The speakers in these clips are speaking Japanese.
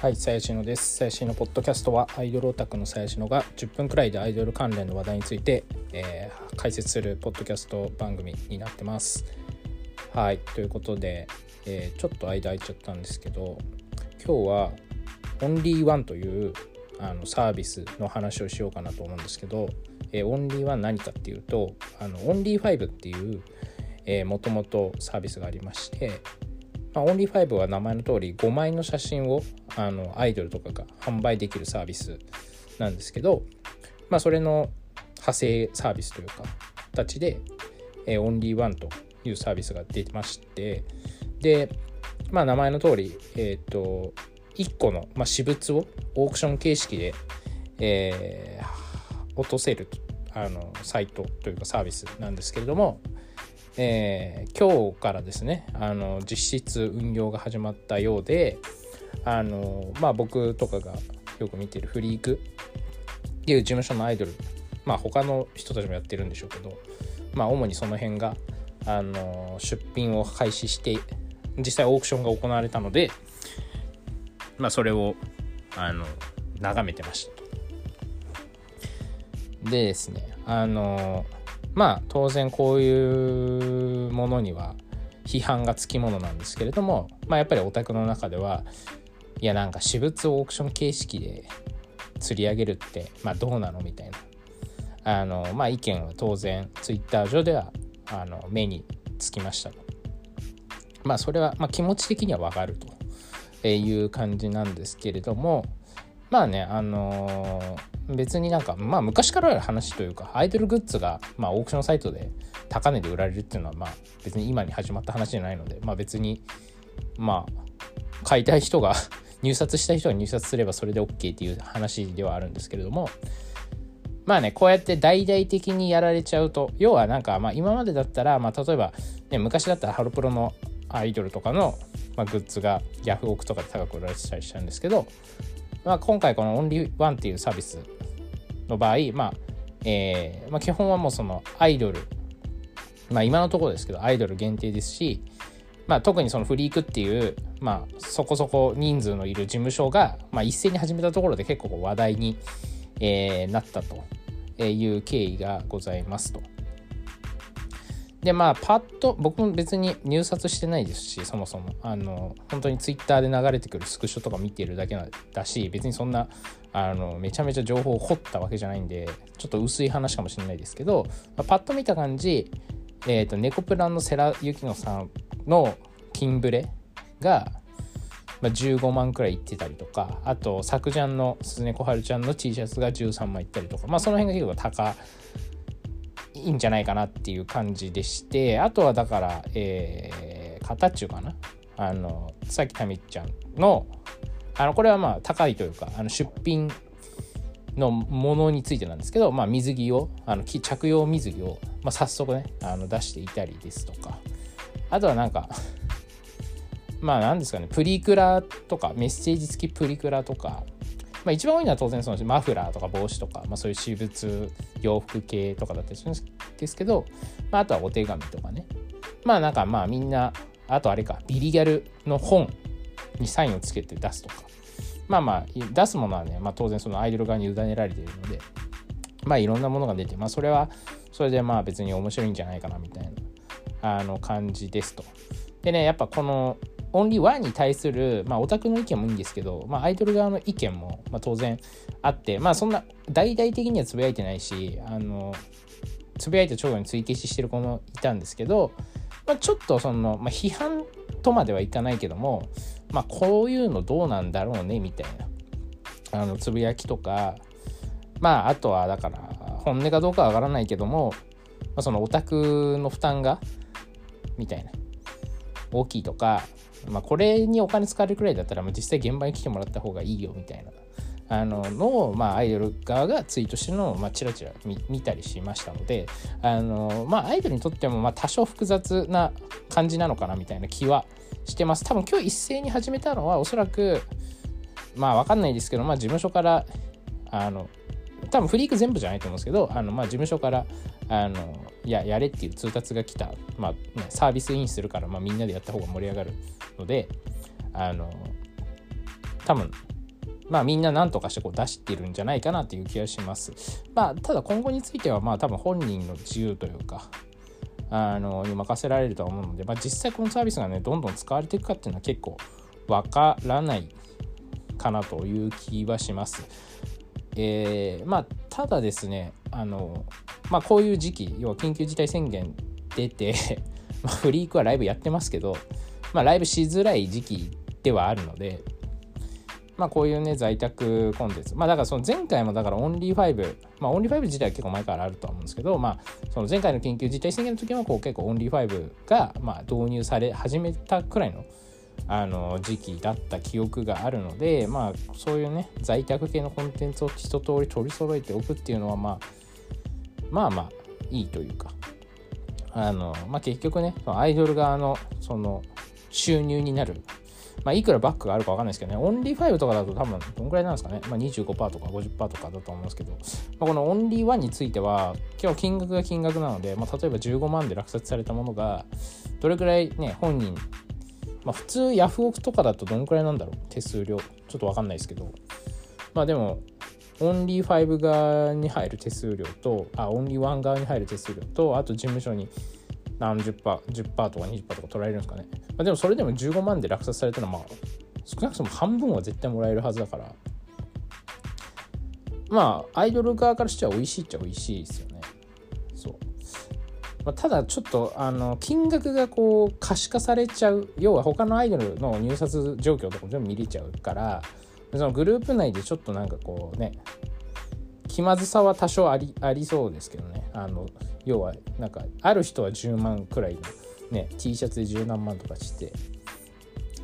はい、さやしのです。さやしのポッドキャストはアイドルオタクのさやしのが10分くらいでアイドル関連の話題について、えー解説するポッドキャスト番組になってます。はい、ということで、えーちょっと間空いちゃったんですけど、今日は Only One というあのサービスの話をしようかなと思うんですけど、えー Only One 何かっていうと、あの Only Five っていう、えー、もともとサービスがありまして、まあ、オンリーファイブは名前の通り5枚の写真をあのアイドルとかが販売できるサービスなんですけど、まあ、それの派生サービスというか形で、えーオンリーワンというサービスが出てましてで、まあ、名前の通り、えー、と1個の、まあ、私物をオークション形式で、えー落とせるあのサイトというかサービスなんですけれども、えー今日からですねあの実質運用が始まったようであの、まあ、僕とかがよく見てるフリークっていう事務所のアイドルまあ他の人たちもやってるんでしょうけど、まあ、主にその辺があの出品を開始して実際オークションが行われたので、まあ、それをあの眺めてました。でですねあのまあ当然こういうものには批判がつきものなんですけれども、まあ、やっぱりオタクの中ではいやなんか私物をオークション形式で釣り上げるって、まあ、どうなのみたいなあの、まあ、意見は当然ツイッター上ではあの目につきましたと。まあそれは、まあ、気持ち的にはわかるという感じなんですけれどもまあねあのー別になんかまあ昔からある話というかアイドルグッズが、まあ、オークションサイトで高値で売られるっていうのはまあ別に今に始まった話じゃないのでまあ別にまあ買いたい人が 入札した人が入札すればそれで OK っていう話ではあるんですけれどもまあねこうやって大々的にやられちゃうと要はなんかまあ今までだったらまあ例えば、ね、昔だったらハロプロのアイドルとかの、まあ、グッズがヤフオクとかで高く売られてたりしたんですけど、まあ、今回このオンリーワンっていうサービスの場合、まあえーまあ、基本はもうそのアイドル、まあ、今のところですけどアイドル限定ですし、まあ、特にそのフリークっていう、まあ、そこそこ人数のいる事務所が、まあ、一斉に始めたところで結構話題に、えーなったという経緯がございますと。でまあパッと僕も別に入札してないですしそもそも。あの本当にツイッターで流れてくるスクショとか見てるだけだし別にそんなあのめちゃめちゃ情報を掘ったわけじゃないんでちょっと薄い話かもしれないですけど、まあパッと見た感じ、えー、とネコプランの世良幸乃さんの金ブレが、まあ、15万くらいいってたりとかあと作ジャンの鈴音小春ちゃんの T シャツが13万いったりとかまあその辺が結構高いいんじゃないかなっていう感じでしてあとはだから、えー、カタチュかな？あのさっきタミちゃんのあのこれはまあ高いというかあの出品のものについてなんですけど、まあ、水着をあの着用水着を、まあ、早速ねあの出していたりですとか。あとはなんか まあ何ですかねプリクラとかメッセージ付きプリクラとかまあ、一番多いのは当然そのマフラーとか帽子とか、まあ、そういう私物洋服系とかだったりするんですけど、まあ、あとはお手紙とかねまあなんかまあみんなあとあれかビリギャルの本にサインをつけて出すとかまあまあ出すものはね、まあ、当然そのアイドル側に委ねられているのでまあいろんなものが出てまあそれはそれでまあ別に面白いんじゃないかなみたいなあの感じですと。でねやっぱこのオンリーワンに対する、まあ、オタクの意見もいいんですけど、まあ、アイドル側の意見も、まあ、当然あって、まあ、そんな大々的にはつぶやいてないし、あの、つぶやいた直後に追記ししてる子もいたんですけど、まあ、ちょっとその、まあ、批判とまではいかないけども、まあ、こういうのどうなんだろうね、みたいな、あの、つぶやきとか、まあ、あとは、だから、本音かどうかはわからないけども、まあ、そのオタクの負担が、みたいな、大きいとか、まあ、これにお金使われるくらいだったら、まあ、実際現場に来てもらった方がいいよみたいな。あのの、まあ、アイドル側がツイートしてるのを、まあ、チラチラ見見たりしましたのであの、まあ、アイドルにとっても、まあ、多少複雑な感じなのかなみたいな気はしてます。多分今日一斉に始めたのはおそらくまあ分かんないですけど、まあ、事務所からあの多分フリーク全部じゃないと思うんですけどあの、まあ、事務所からあのややれっていう通達が来た、まあね、サービスインするから、まあ、みんなでやった方が盛り上がるのであの多分まあみんな何とかしてこう出してるんじゃないかなっていう気がします。まあただ今後についてはまあ多分本人の自由というかあのに任せられるとは思うので、まあ、実際このサービスがねどんどん使われていくかっていうのは結構わからないかなという気はします。えー、まあただですねあの、まあ、こういう時期要は緊急事態宣言出て ま、フリークはライブやってますけど、まあ、ライブしづらい時期ではあるので、まあ、こういうね、在宅コンテンツ。まあ、だからその前回もだからオンリー5、まあ、オンリー5自体は結構前からあるとは思うんですけど、まあ、その前回の緊急事態宣言の時はこう結構オンリー5が、まあ、導入され始めたくらいの、あの時期だった記憶があるので、まあ、そういうね、在宅系のコンテンツを一通り取り揃えておくっていうのは、まあ、まあまあ、いいというか、あの、まあ、結局ね、アイドル側のその収入になる、まあ、いくらバックがあるかわかんないですけどね、オンリー5とかだと多分どんぐらいなんですかね、まあ、25%とか50%とかだと思うんですけど、まあ、このオンリー1については、今日金額が金額なので、まあ、例えば15万で落札されたものが、どれくらいね、本人、まあ、普通ヤフオクとかだとどんくらいなんだろう、手数料。ちょっとわかんないですけど、まあでも、オンリー5側に入る手数料と、あ、オンリー1側に入る手数料と、あと事務所に何十パー、10%とか20%とか取られるんですかね。まあ、でもそれでも15万で落札されたら、まあ、少なくとも半分は絶対もらえるはずだから、まあ、アイドル側からしては美味しいっちゃ美味しいですよね。そう。まあ、ただちょっとあの金額がこう可視化されちゃう要は他のアイドルの入札状況とか全部見れちゃうからそのグループ内でちょっとなんかこうね気まずさは多少ありありそうですけどねあの要はなんかある人は10万くらいの、ね、T シャツで十何万とかして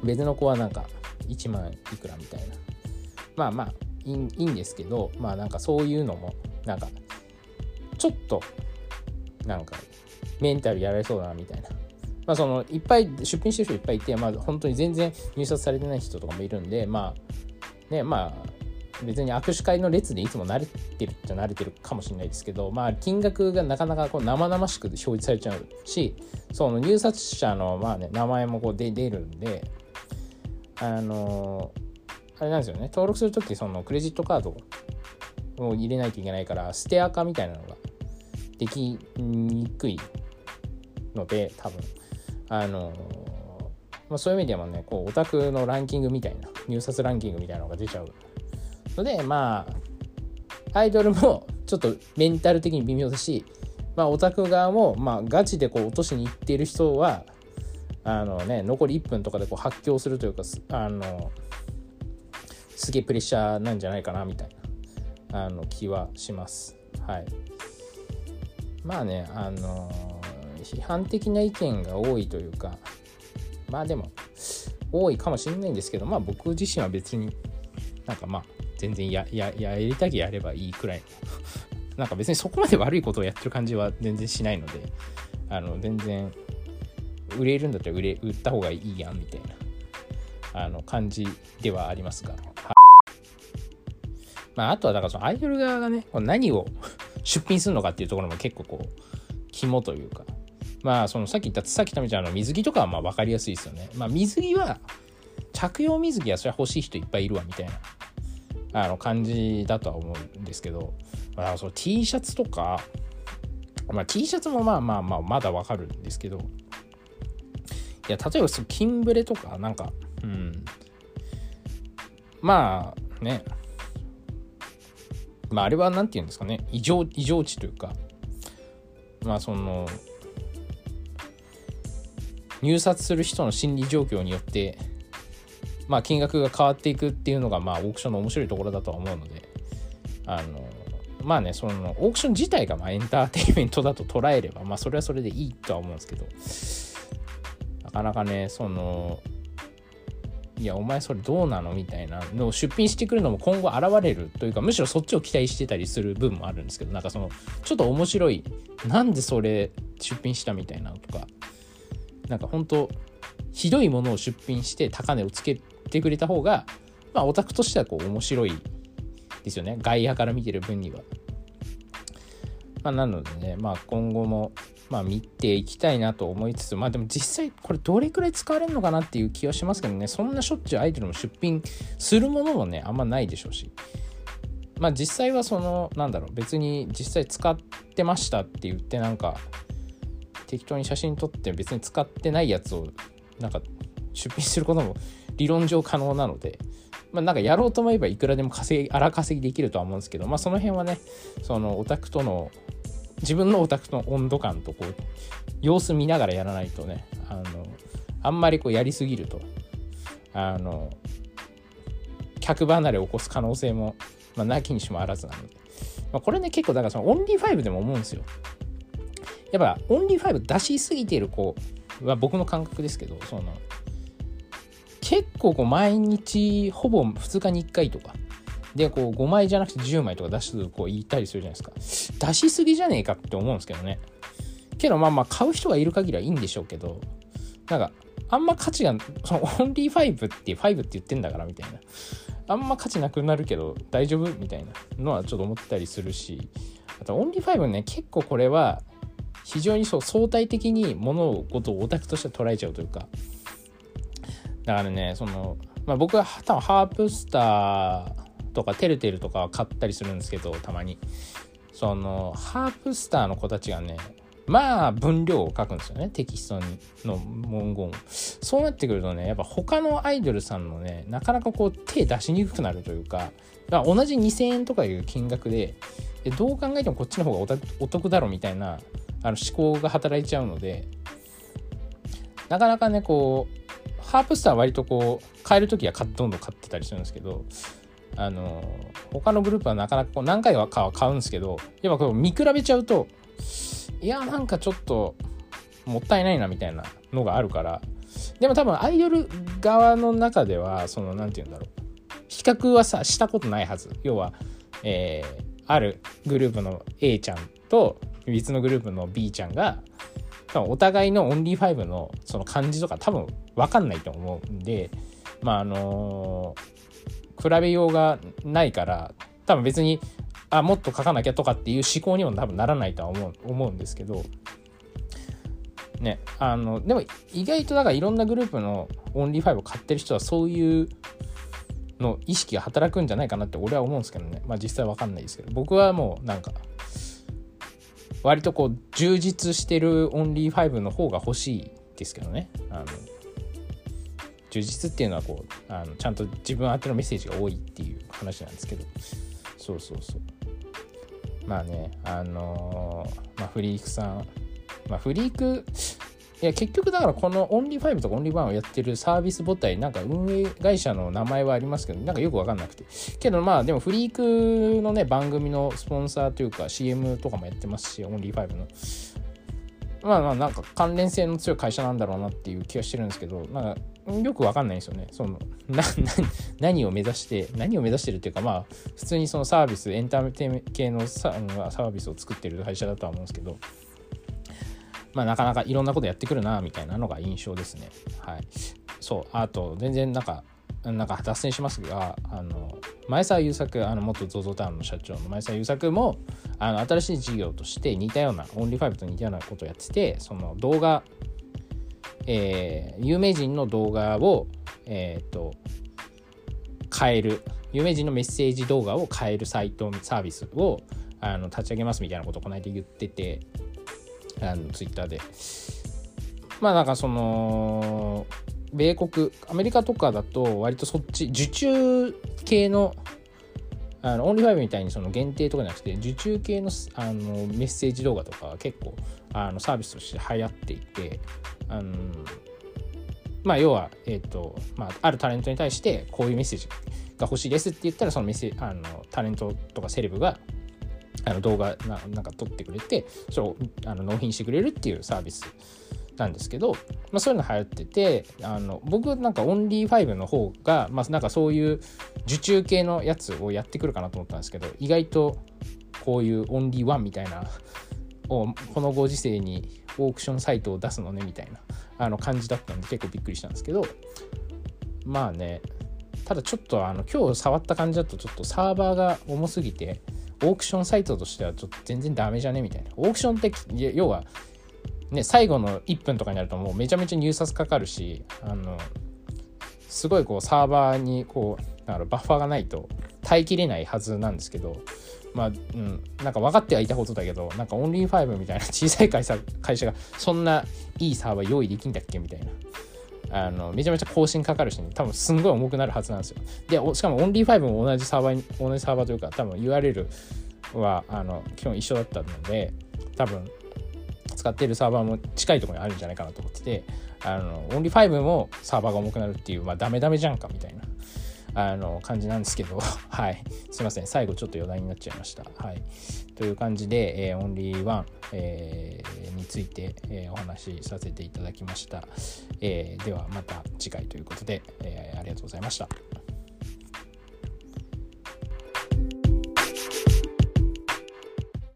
別の子はなんか1万いくらみたいな。まあまあいいんですけどまあなんかそういうのもなんかちょっとなんかメンタルやられそうだなみたいな。まあそのいっぱい出品してる人いっぱいいてまあ本当に全然入札されてない人とかもいるんでまあねまあ別に握手会の列でいつも慣れてるっちゃ慣れてるかもしれないですけど、まあ、金額がなかなかこう生々しく表示されちゃうしその入札者のまあ、ね、名前もこう出るんであのあれなんですよね。登録する時そのクレジットカードを入れないといけないからステアカみたいなのができにくいので多分。あのまあ、そういう意味ではねこうオタクのランキングみたいな入札ランキングみたいなのが出ちゃう。のでまあアイドルも ちょっとメンタル的に微妙だし、まあ、オタク側も、まあ、ガチでこう落としに行っている人はあの、ね、残り1分とかでこう発狂するというかあのすげえプレッシャーなんじゃないかなみたいなあの気はします。はい、まあねあの批判的な意見が多いというかまあでも多いかもしれないんですけどまあ僕自身は別になんかまあ全然やややりたきやればいいくらい。なんか別にそこまで悪いことをやってる感じは全然しないのであの全然売れるんだったら売れ売った方がいいやんみたいなあの感じではありますが、まあ、あとはだからそのアイドル側がね何を 出品するのかっていうところも結構こう肝というか。まあそのさっき言った津崎民ちゃんの水着とかはまあ分かりやすいですよね。まあ水着は着用水着はそれは欲しい人いっぱいいるわみたいな。あの感じだとは思うんですけど、まあ、その T シャツとか、まあ、T シャツもまあまあまあまだわかるんですけどいや例えばそのキンブレとかなんかうん。まあね。まああれは何て言うんですかね。異常異常値というかまあその入札する人の心理状況によってまあ、金額が変わっていくっていうのが、まあ、オークションの面白いところだとは思うので、あの、まあね、その、オークション自体が、まあ、エンターテインメントだと捉えれば、まあ、それはそれでいいとは思うんですけど、なかなかね、その、いや、お前それどうなのみたいなのを出品してくるのも今後現れるというか、むしろそっちを期待してたりする部分もあるんですけど、なんかその、ちょっと面白い、なんでそれ出品したみたいなとか、なんか本当ひどいものを出品して高値をつけってくれた方が、まあ、オタクとしてはこう面白いですよね。外野から見てる分には。まあ、なのでね、まあ、今後も、まあ見ていきたいなと思いつつまあでも実際これどれくらい使われるのかなっていう気はしますけどねそんなしょっちゅうアイドルも出品するものもねあんまないでしょうしまあ実際はそのなんだろう別に実際使ってましたって言ってなんか適当に写真撮って別に使ってないやつをなんか出品することも理論上可能なのでまあ、なんかやろうと思えばいくらでも稼ぎ荒稼ぎできるとは思うんですけど、まあ、その辺はねそのオタクとの自分のオタクとの温度感とこう様子見ながらやらないとねあのあんまりこうやりすぎるとあの客離れを起こす可能性も、まあ、なきにしもあらずなので、まあ、これね結構だからそのオンリー5でも思うんですよ。やっぱオンリー5出しすぎている子は僕の感覚ですけどその結構こう毎日ほぼ2日に1回とか。でこう5枚じゃなくて10枚とか出すこう言ったりするじゃないですか。出しすぎじゃねえかって思うんですけどね。けどまあまあ買う人がいる限りはいいんでしょうけど。なんかあんま価値がそのオンリー5って5って言ってんだからみたいな。あんま価値なくなるけど大丈夫みたいなのはちょっと思ったりするし。あとオンリー5ね結構これは非常にそう相対的に物事をオタクとして捉えちゃうというか。だからねその、まあ、僕は多分ハープスターとかテルテルとかは買ったりするんですけどたまに。そのハープスターの子たちがねまあ分量を書くんですよね。テキストの文言そうなってくるとねやっぱ他のアイドルさんのねなかなかこう手出しにくくなるというか同じ2000円とかいう金額でどう考えてもこっちの方がお得だろみたいなあの思考が働いちゃうのでなかなかねこうハープスターは割とこう買える時はどんどん買ってたりするんですけどあの他のグループはなかなかこう何回かは買うんですけどやっぱこう見比べちゃうといやなんかちょっともったいないなみたいなのがあるからでも多分アイドル側の中ではその何て言うんだろう。比較はさしたことないはず。要は、えー、あるグループの A ちゃんと別のグループの B ちゃんが多分お互いのオンリー5のその感じとか多分分かんないと思うんでまああの、比べようがないから多分別にあもっと書かなきゃとかっていう思考にも多分ならないとは思う思うんですけどねあのでも意外とだからいろんなグループのオンリー5を買ってる人はそういうの意識が働くんじゃないかなって俺は思うんですけどね。まあ実際わかんないですけど。僕はもうなんか割とこう充実してる Only 5の方が欲しいですけどね。あの充実っていうのはこうあのちゃんと自分宛てのメッセージが多いっていう話なんですけど。そうそうそう。まあねあのー、まあ、フリークさん。まあフリークいや結局だからこの Only 5とか Only 1をやってるサービス母体なんか運営会社の名前はありますけどなんかよくわかんなくて。けどまあでもフリークのね番組のスポンサーというか CM とかもやってますし Only 5の。まあまあなんか関連性の強い会社なんだろうなっていう気がしてるんですけどなんかよくわかんないんですよね。そのな何を目指して何を目指してるっていうかまあ普通にそのサービスエンターテイメント系のサービスを作ってる会社だとは思うんですけど。まあ、なかなかいろんなことやってくるなみたいなのが印象ですね。はい、そうあと全然なんかなんか脱線しますがあの前澤友作あの元 ZOZO タウンの社長の前澤友作もあの新しい事業として似たようなオンリーファイブと似たようなことをやっててその動画、えー、有名人の動画をえっ、ー、と変える有名人のメッセージ動画を変えるサイトサービスをあの立ち上げますみたいなことをこの間言っててあのツイッターで。まあなんかその米国アメリカとかだと割とそっち受注系のあの Only Five みたいにその限定とかじゃなくて受注系のあのメッセージ動画とか結構あのサービスとして流行っていてあのまあ要は、えーとまあ、あるタレントに対してこういうメッセージが欲しいですって言ったらそのメッセあのタレントとかセレブがあの動画ななんか撮ってくれてそれをあの納品してくれるっていうサービスなんですけど、まあ、そういうの流行っててあの僕なんか Only 5の方が、まあ、なんかそういう受注系のやつをやってくるかなと思ったんですけど意外とこういうオンリーワンみたいなをこのご時世にオークションサイトを出すのねみたいなあの感じだったんで結構びっくりしたんですけどまあねただちょっとあの今日触った感じだとちょっとサーバーが重すぎてオークションサイトとしてはちょっと全然ダメじゃね？みたいな。オークションって要はね、最後の1分とかになるともうめちゃめちゃ入札かかるしあのすごいこうサーバーにこうだからバッファーがないと耐えきれないはずなんですけどまあうんなんか分かってはいたことだけどなんか Only Five みたいな小さい会社会社がそんないいサーバー用意できんだっけ？みたいな。あのめちゃめちゃ更新かかるし、ね、多分すんごい重くなるはずなんですよ。で、しかも Only Five も同じサーバーに、同じサーバーというか、多分 URL はあの基本一緒だったので、多分使っているサーバーも近いところにあるんじゃないかなと思っててあの Only 5もサーバーが重くなるっていうまあダメダメじゃんかみたいなあの感じなんですけど。はい。すいません。最後ちょっと余談になっちゃいました。はい。という感じで、えー、 Only One、えー、について、えー、お話しさせていただきました、え、ではまた次回ということで、え、ありがとうございました。